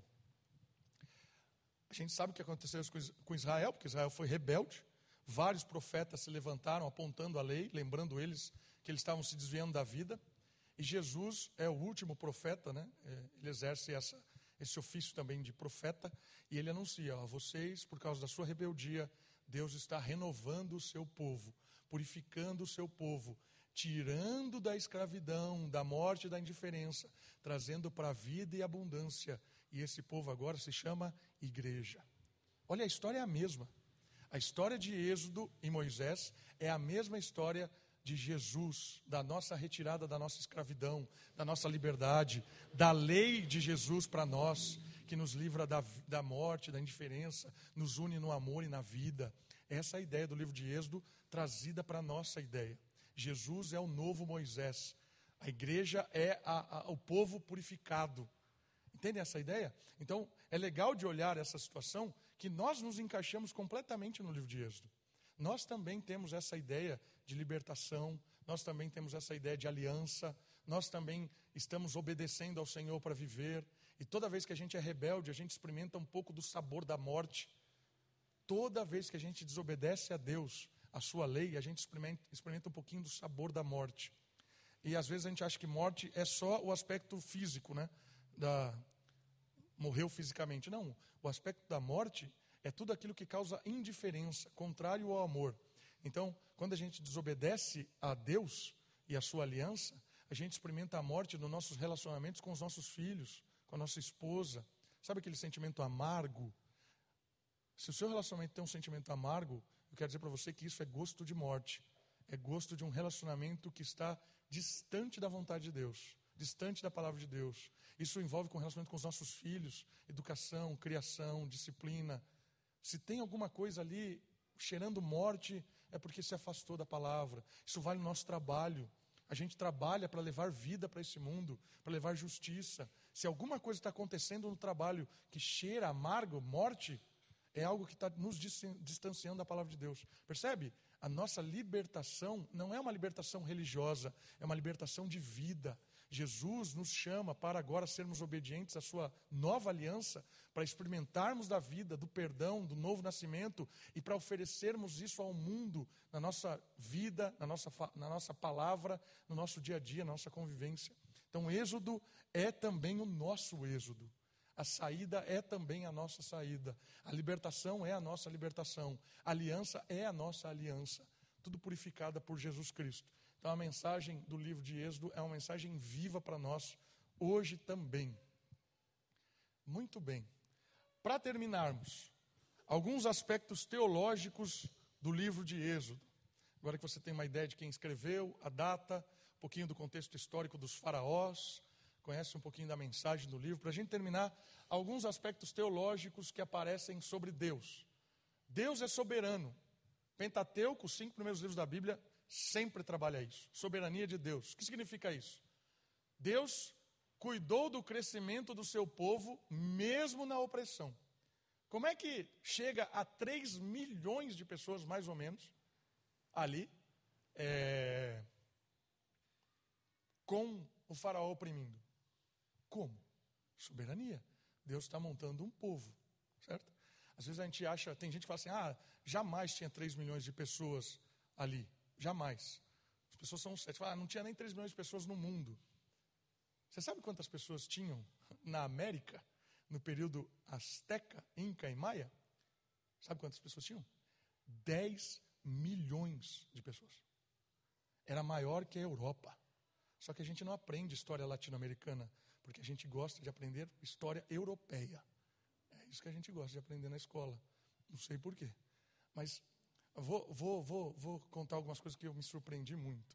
A gente sabe o que aconteceu com Israel, porque Israel foi rebelde. Vários profetas se levantaram apontando a lei, lembrando eles que eles estavam se desviando da vida. E Jesus é o último profeta, né? É, ele exerce essa, esse ofício também de profeta. E ele anuncia: a vocês, por causa da sua rebeldia, Deus está renovando o seu povo, purificando o seu povo, tirando da escravidão, da morte da indiferença, trazendo para a vida e abundância. E esse povo agora se chama igreja. Olha, a história é a mesma. A história de Êxodo e Moisés é a mesma história de Jesus, da nossa retirada da nossa escravidão, da nossa liberdade, da lei de Jesus para nós, que nos livra da, da morte, da indiferença, nos une no amor e na vida. Essa é a ideia do livro de Êxodo trazida para a nossa ideia. Jesus é o novo Moisés. A igreja é a, a, o povo purificado. Entendem essa ideia? Então, é legal de olhar essa situação que nós nos encaixamos completamente no livro de Êxodo. Nós também temos essa ideia de libertação, nós também temos essa ideia de aliança, nós também estamos obedecendo ao Senhor para viver. E toda vez que a gente é rebelde, a gente experimenta um pouco do sabor da morte. Toda vez que a gente desobedece a Deus, a sua lei, a gente experimenta, experimenta um pouquinho do sabor da morte. E às vezes a gente acha que morte é só o aspecto físico, né? Da, morreu fisicamente. Não, o aspecto da morte é tudo aquilo que causa indiferença, contrário ao amor. Então, quando a gente desobedece a Deus e a sua aliança, a gente experimenta a morte nos nossos relacionamentos com os nossos filhos, com a nossa esposa. Sabe aquele sentimento amargo? Se o seu relacionamento tem um sentimento amargo, eu quero dizer para você que isso é gosto de morte. É gosto de um relacionamento que está distante da vontade de Deus, distante da palavra de Deus. Isso envolve com o relacionamento com os nossos filhos, educação, criação, disciplina. Se tem alguma coisa ali cheirando morte, é porque se afastou da palavra. Isso vale no nosso trabalho. A gente trabalha para levar vida para esse mundo, para levar justiça. Se alguma coisa está acontecendo no trabalho que cheira amargo, morte, é algo que está nos distanciando da palavra de Deus. Percebe? A nossa libertação não é uma libertação religiosa, é uma libertação de vida. Jesus nos chama para agora sermos obedientes à sua nova aliança, para experimentarmos da vida, do perdão, do novo nascimento e para oferecermos isso ao mundo na nossa vida, na nossa, na nossa palavra, no nosso dia a dia, na nossa convivência. Então, Êxodo é também o nosso Êxodo. A saída é também a nossa saída. A libertação é a nossa libertação. A aliança é a nossa aliança. Tudo purificada por Jesus Cristo. Então a mensagem do livro de Êxodo é uma mensagem viva para nós hoje também. Muito bem. Para terminarmos, alguns aspectos teológicos do livro de Êxodo. Agora que você tem uma ideia de quem escreveu, a data, um pouquinho do contexto histórico dos faraós, conhece um pouquinho da mensagem do livro, para a gente terminar, alguns aspectos teológicos que aparecem sobre Deus. Deus é soberano. Pentateuco, os cinco primeiros livros da Bíblia, sempre trabalha isso. Soberania de Deus. O que significa isso? Deus cuidou do crescimento do seu povo, mesmo na opressão. Como é que chega a 3 milhões de pessoas, mais ou menos, ali, é, com o faraó oprimindo? Como? Soberania. Deus está montando um povo, certo? Às vezes a gente acha, tem gente que fala assim, ah, jamais tinha 3 milhões de pessoas ali. Jamais. As pessoas são sete. Ah, não tinha nem 3 milhões de pessoas no mundo. Você sabe quantas pessoas tinham na América no período Azteca, Inca e Maia? Sabe quantas pessoas tinham? 10 milhões de pessoas. era maior que a Europa. Só que a gente não aprende história latino-americana, porque a gente gosta de aprender história europeia. É isso que a gente gosta de aprender na escola. Não sei porquê. Mas vou, vou, vou, vou contar algumas coisas que eu me surpreendi muito.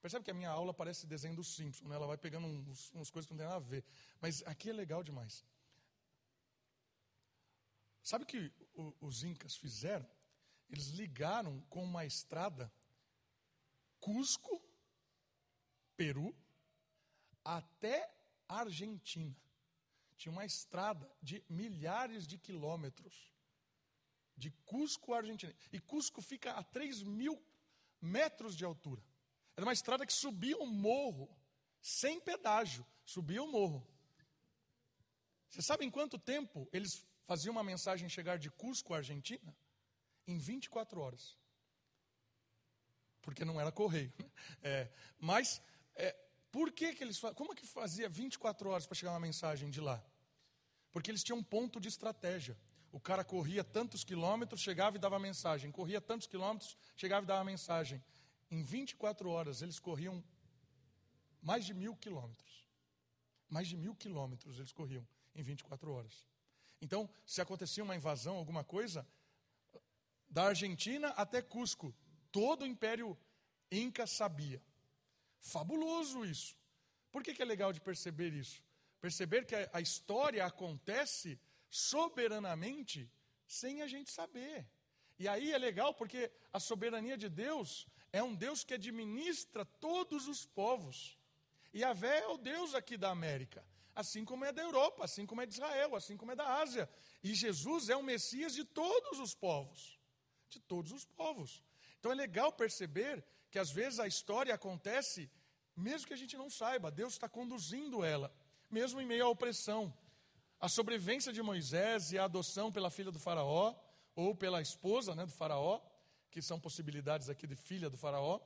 Percebe que a minha aula parece desenho do Simpson, né? ela vai pegando uns, umas coisas que não tem nada a ver. Mas aqui é legal demais. Sabe o que os incas fizeram? Eles ligaram com uma estrada Cusco, Peru, até Argentina. Tinha uma estrada de milhares de quilômetros de Cusco, Argentina. E Cusco fica a 3 mil metros de altura. Era uma estrada que subia um morro, sem pedágio, subia o um morro. Você sabe em quanto tempo eles faziam uma mensagem chegar de Cusco, Argentina? Em 24 horas. Porque não era correio. É, mas, é, por que, que eles Como é que fazia 24 horas para chegar uma mensagem de lá? Porque eles tinham um ponto de estratégia. O cara corria tantos quilômetros, chegava e dava mensagem. Corria tantos quilômetros, chegava e dava mensagem. Em 24 horas, eles corriam mais de mil quilômetros. Mais de mil quilômetros eles corriam em 24 horas. Então, se acontecia uma invasão, alguma coisa, da Argentina até Cusco, todo o Império Inca sabia. Fabuloso isso. Por que, que é legal de perceber isso? Perceber que a, a história acontece soberanamente sem a gente saber. E aí é legal porque a soberania de Deus é um Deus que administra todos os povos. E a Vé é o Deus aqui da América, assim como é da Europa, assim como é de Israel, assim como é da Ásia. E Jesus é o Messias de todos os povos. De todos os povos. Então é legal perceber que às vezes a história acontece mesmo que a gente não saiba, Deus está conduzindo ela, mesmo em meio à opressão. A sobrevivência de Moisés e a adoção pela filha do Faraó, ou pela esposa né, do Faraó, que são possibilidades aqui de filha do Faraó,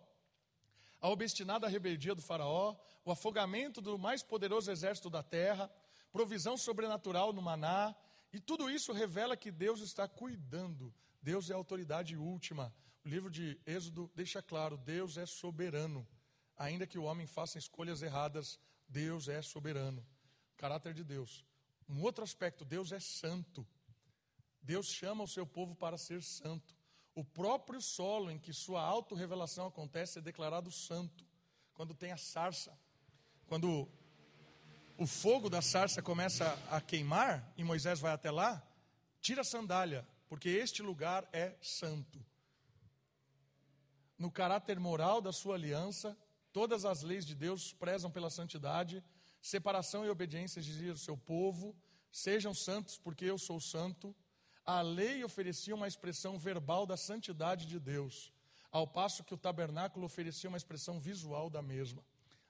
a obstinada rebeldia do Faraó, o afogamento do mais poderoso exército da terra, provisão sobrenatural no maná, e tudo isso revela que Deus está cuidando, Deus é a autoridade última. O livro de Êxodo deixa claro: Deus é soberano. Ainda que o homem faça escolhas erradas, Deus é soberano. O caráter de Deus. Um outro aspecto, Deus é santo. Deus chama o seu povo para ser santo. O próprio solo em que sua autorrevelação acontece é declarado santo. Quando tem a sarça, quando o fogo da sarça começa a queimar e Moisés vai até lá, tira a sandália, porque este lugar é santo. No caráter moral da sua aliança, todas as leis de Deus prezam pela santidade, separação e obediência dizia o seu povo, sejam santos porque eu sou santo. A lei oferecia uma expressão verbal da santidade de Deus, ao passo que o tabernáculo oferecia uma expressão visual da mesma.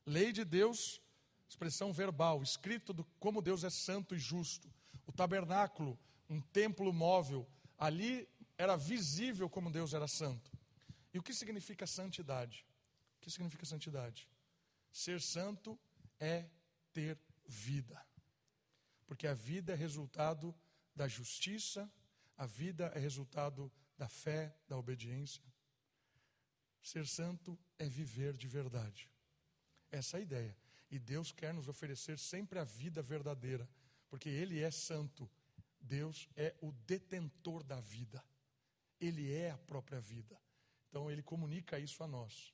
Lei de Deus, expressão verbal, escrito do, como Deus é santo e justo. O tabernáculo, um templo móvel, ali era visível como Deus era santo. E o que significa santidade? O que significa santidade? Ser santo é ter vida. Porque a vida é resultado da justiça, a vida é resultado da fé, da obediência. Ser santo é viver de verdade. Essa é a ideia. E Deus quer nos oferecer sempre a vida verdadeira, porque Ele é santo. Deus é o detentor da vida. Ele é a própria vida. Então Ele comunica isso a nós.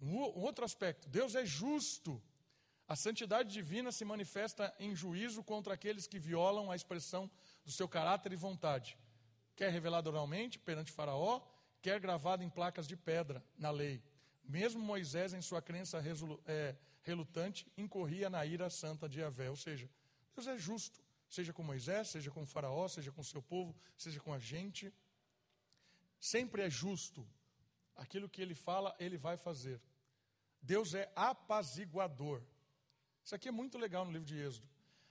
Um outro aspecto: Deus é justo. A santidade divina se manifesta em juízo contra aqueles que violam a expressão do seu caráter e vontade, quer revelado oralmente perante Faraó, quer gravado em placas de pedra na lei. Mesmo Moisés, em sua crença é, relutante, incorria na ira santa de Yahvé. Ou seja, Deus é justo, seja com Moisés, seja com Faraó, seja com seu povo, seja com a gente. Sempre é justo. Aquilo que ele fala, ele vai fazer. Deus é apaziguador. Isso aqui é muito legal no livro de Êxodo.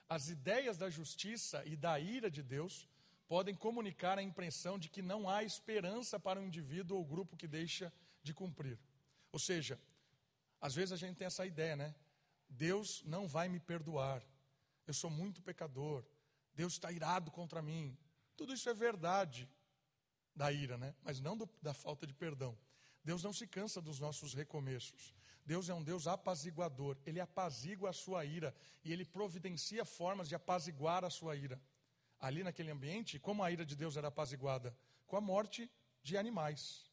As ideias da justiça e da ira de Deus podem comunicar a impressão de que não há esperança para o um indivíduo ou grupo que deixa de cumprir. Ou seja, às vezes a gente tem essa ideia, né? Deus não vai me perdoar. Eu sou muito pecador. Deus está irado contra mim. Tudo isso é verdade da ira, né? Mas não do, da falta de perdão. Deus não se cansa dos nossos recomeços. Deus é um Deus apaziguador. Ele apazigua a sua ira e ele providencia formas de apaziguar a sua ira. Ali naquele ambiente, como a ira de Deus era apaziguada? Com a morte de animais.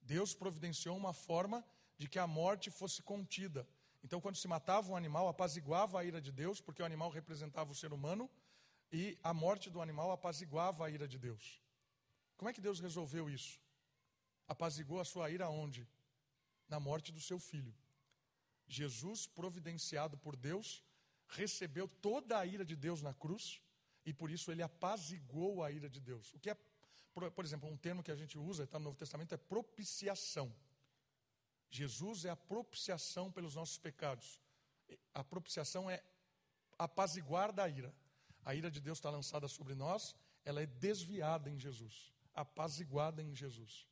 Deus providenciou uma forma de que a morte fosse contida. Então, quando se matava um animal, apaziguava a ira de Deus, porque o animal representava o ser humano, e a morte do animal apaziguava a ira de Deus. Como é que Deus resolveu isso? Apazigou a sua ira onde? Na morte do seu filho. Jesus, providenciado por Deus, recebeu toda a ira de Deus na cruz e por isso ele apazigou a ira de Deus. O que é, por exemplo, um termo que a gente usa, está no Novo Testamento, é propiciação. Jesus é a propiciação pelos nossos pecados. A propiciação é apaziguar da ira. A ira de Deus está lançada sobre nós, ela é desviada em Jesus, apaziguada em Jesus.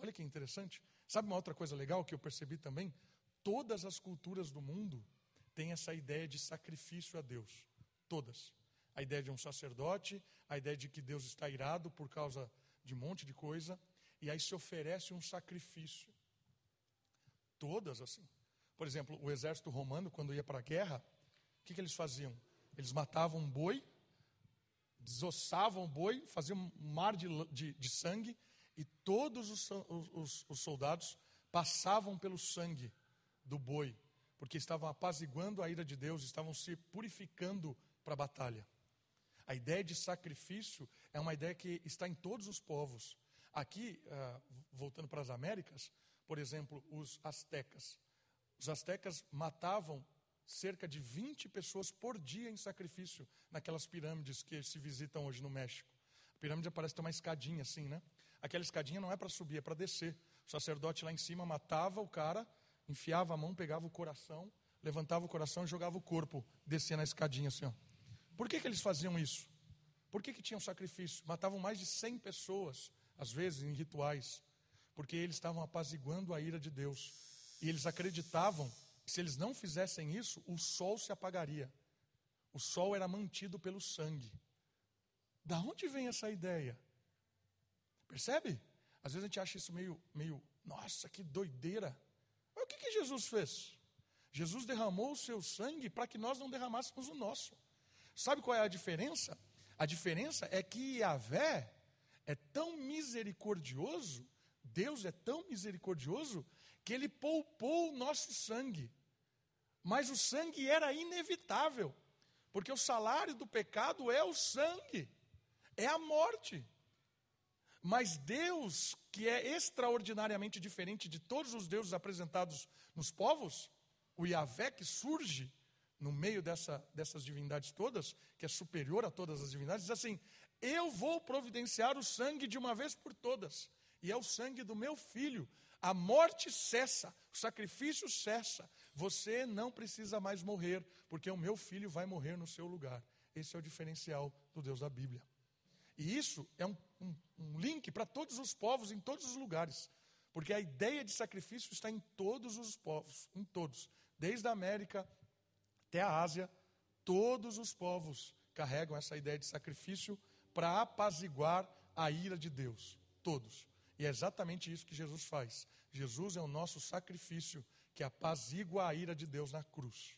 Olha que interessante. Sabe uma outra coisa legal que eu percebi também? Todas as culturas do mundo têm essa ideia de sacrifício a Deus. Todas. A ideia de um sacerdote, a ideia de que Deus está irado por causa de um monte de coisa, e aí se oferece um sacrifício. Todas assim. Por exemplo, o exército romano, quando ia para a guerra, o que, que eles faziam? Eles matavam um boi, desossavam o boi, faziam um mar de, de, de sangue, e todos os, os, os soldados passavam pelo sangue do boi, porque estavam apaziguando a ira de Deus, estavam se purificando para a batalha. A ideia de sacrifício é uma ideia que está em todos os povos. Aqui, uh, voltando para as Américas, por exemplo, os astecas. Os astecas matavam cerca de 20 pessoas por dia em sacrifício naquelas pirâmides que se visitam hoje no México. A pirâmide parece ter uma escadinha assim, né? Aquela escadinha não é para subir, é para descer. O sacerdote lá em cima matava o cara, enfiava a mão, pegava o coração, levantava o coração e jogava o corpo, descendo a escadinha assim. Ó. Por que, que eles faziam isso? Por que, que tinham sacrifício? Matavam mais de 100 pessoas, às vezes em rituais, porque eles estavam apaziguando a ira de Deus. E eles acreditavam que se eles não fizessem isso, o sol se apagaria. O sol era mantido pelo sangue. Da onde vem essa ideia? Percebe? Às vezes a gente acha isso meio, meio nossa, que doideira. Mas o que, que Jesus fez? Jesus derramou o seu sangue para que nós não derramássemos o nosso. Sabe qual é a diferença? A diferença é que Yahvé é tão misericordioso, Deus é tão misericordioso, que ele poupou o nosso sangue. Mas o sangue era inevitável, porque o salário do pecado é o sangue, é a morte. Mas Deus, que é extraordinariamente diferente de todos os deuses apresentados nos povos, o Yahvé que surge no meio dessa, dessas divindades todas, que é superior a todas as divindades, diz assim: Eu vou providenciar o sangue de uma vez por todas, e é o sangue do meu filho. A morte cessa, o sacrifício cessa. Você não precisa mais morrer, porque o meu filho vai morrer no seu lugar. Esse é o diferencial do Deus da Bíblia. E isso é um, um, um link para todos os povos, em todos os lugares. Porque a ideia de sacrifício está em todos os povos, em todos. Desde a América até a Ásia, todos os povos carregam essa ideia de sacrifício para apaziguar a ira de Deus. Todos. E é exatamente isso que Jesus faz. Jesus é o nosso sacrifício que apazigua a ira de Deus na cruz.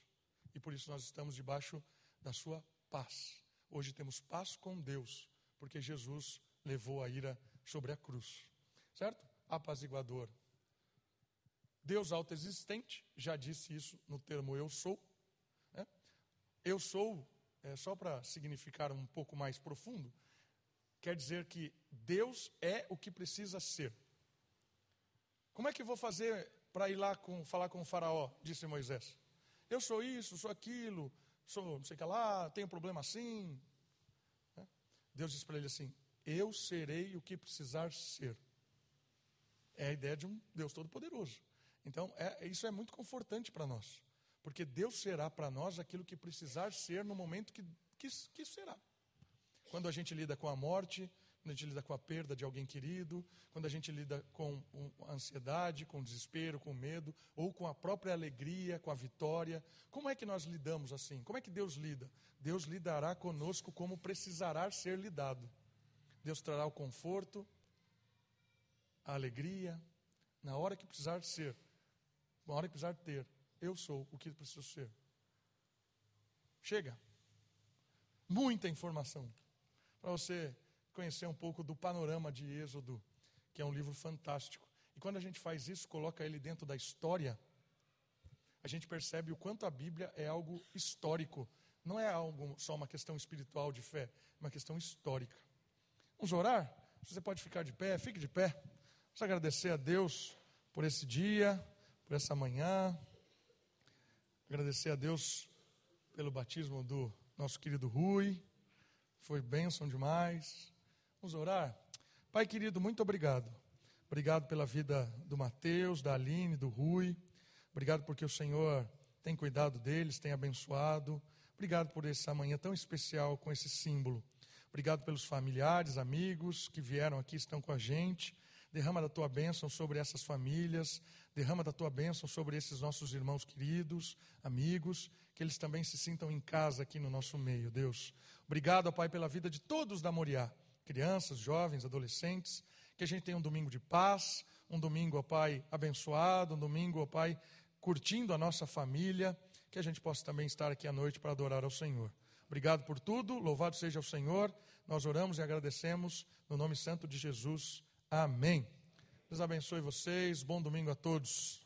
E por isso nós estamos debaixo da sua paz. Hoje temos paz com Deus porque Jesus levou a ira sobre a cruz. Certo? Apaziguador. Deus autoexistente, já disse isso no termo eu sou. Né? Eu sou, é, só para significar um pouco mais profundo, quer dizer que Deus é o que precisa ser. Como é que vou fazer para ir lá com, falar com o faraó? Disse Moisés. Eu sou isso, sou aquilo, sou não sei o que lá, tenho problema assim, Deus diz para ele assim: Eu serei o que precisar ser. É a ideia de um Deus Todo-Poderoso. Então, é, isso é muito confortante para nós. Porque Deus será para nós aquilo que precisar ser no momento que, que, que será. Quando a gente lida com a morte, quando a gente lida com a perda de alguém querido, quando a gente lida com ansiedade, com desespero, com medo, ou com a própria alegria, com a vitória. Como é que nós lidamos assim? Como é que Deus lida? Deus lidará conosco como precisará ser lidado. Deus trará o conforto, a alegria, na hora que precisar ser, na hora que precisar ter, eu sou o que preciso ser. Chega. Muita informação para você conhecer um pouco do panorama de Êxodo, que é um livro fantástico. E quando a gente faz isso, coloca ele dentro da história, a gente percebe o quanto a Bíblia é algo histórico. Não é algo só uma questão espiritual de fé, é uma questão histórica. Vamos orar? Você pode ficar de pé, fique de pé. Vamos agradecer a Deus por esse dia, por essa manhã. Agradecer a Deus pelo batismo do nosso querido Rui. Foi bênção demais. Vamos orar? Pai querido, muito obrigado. Obrigado pela vida do Mateus, da Aline, do Rui. Obrigado porque o Senhor tem cuidado deles, tem abençoado. Obrigado por essa manhã tão especial com esse símbolo. Obrigado pelos familiares, amigos que vieram aqui, estão com a gente. Derrama da tua bênção sobre essas famílias, derrama da tua bênção sobre esses nossos irmãos queridos, amigos, que eles também se sintam em casa aqui no nosso meio, Deus. Obrigado, Pai, pela vida de todos da Moriá, crianças, jovens, adolescentes, que a gente tenha um domingo de paz, um domingo, ó Pai, abençoado, um domingo, ó Pai, curtindo a nossa família, que a gente possa também estar aqui à noite para adorar ao Senhor. Obrigado por tudo, louvado seja o Senhor. Nós oramos e agradecemos no nome santo de Jesus. Amém. Deus abençoe vocês. Bom domingo a todos.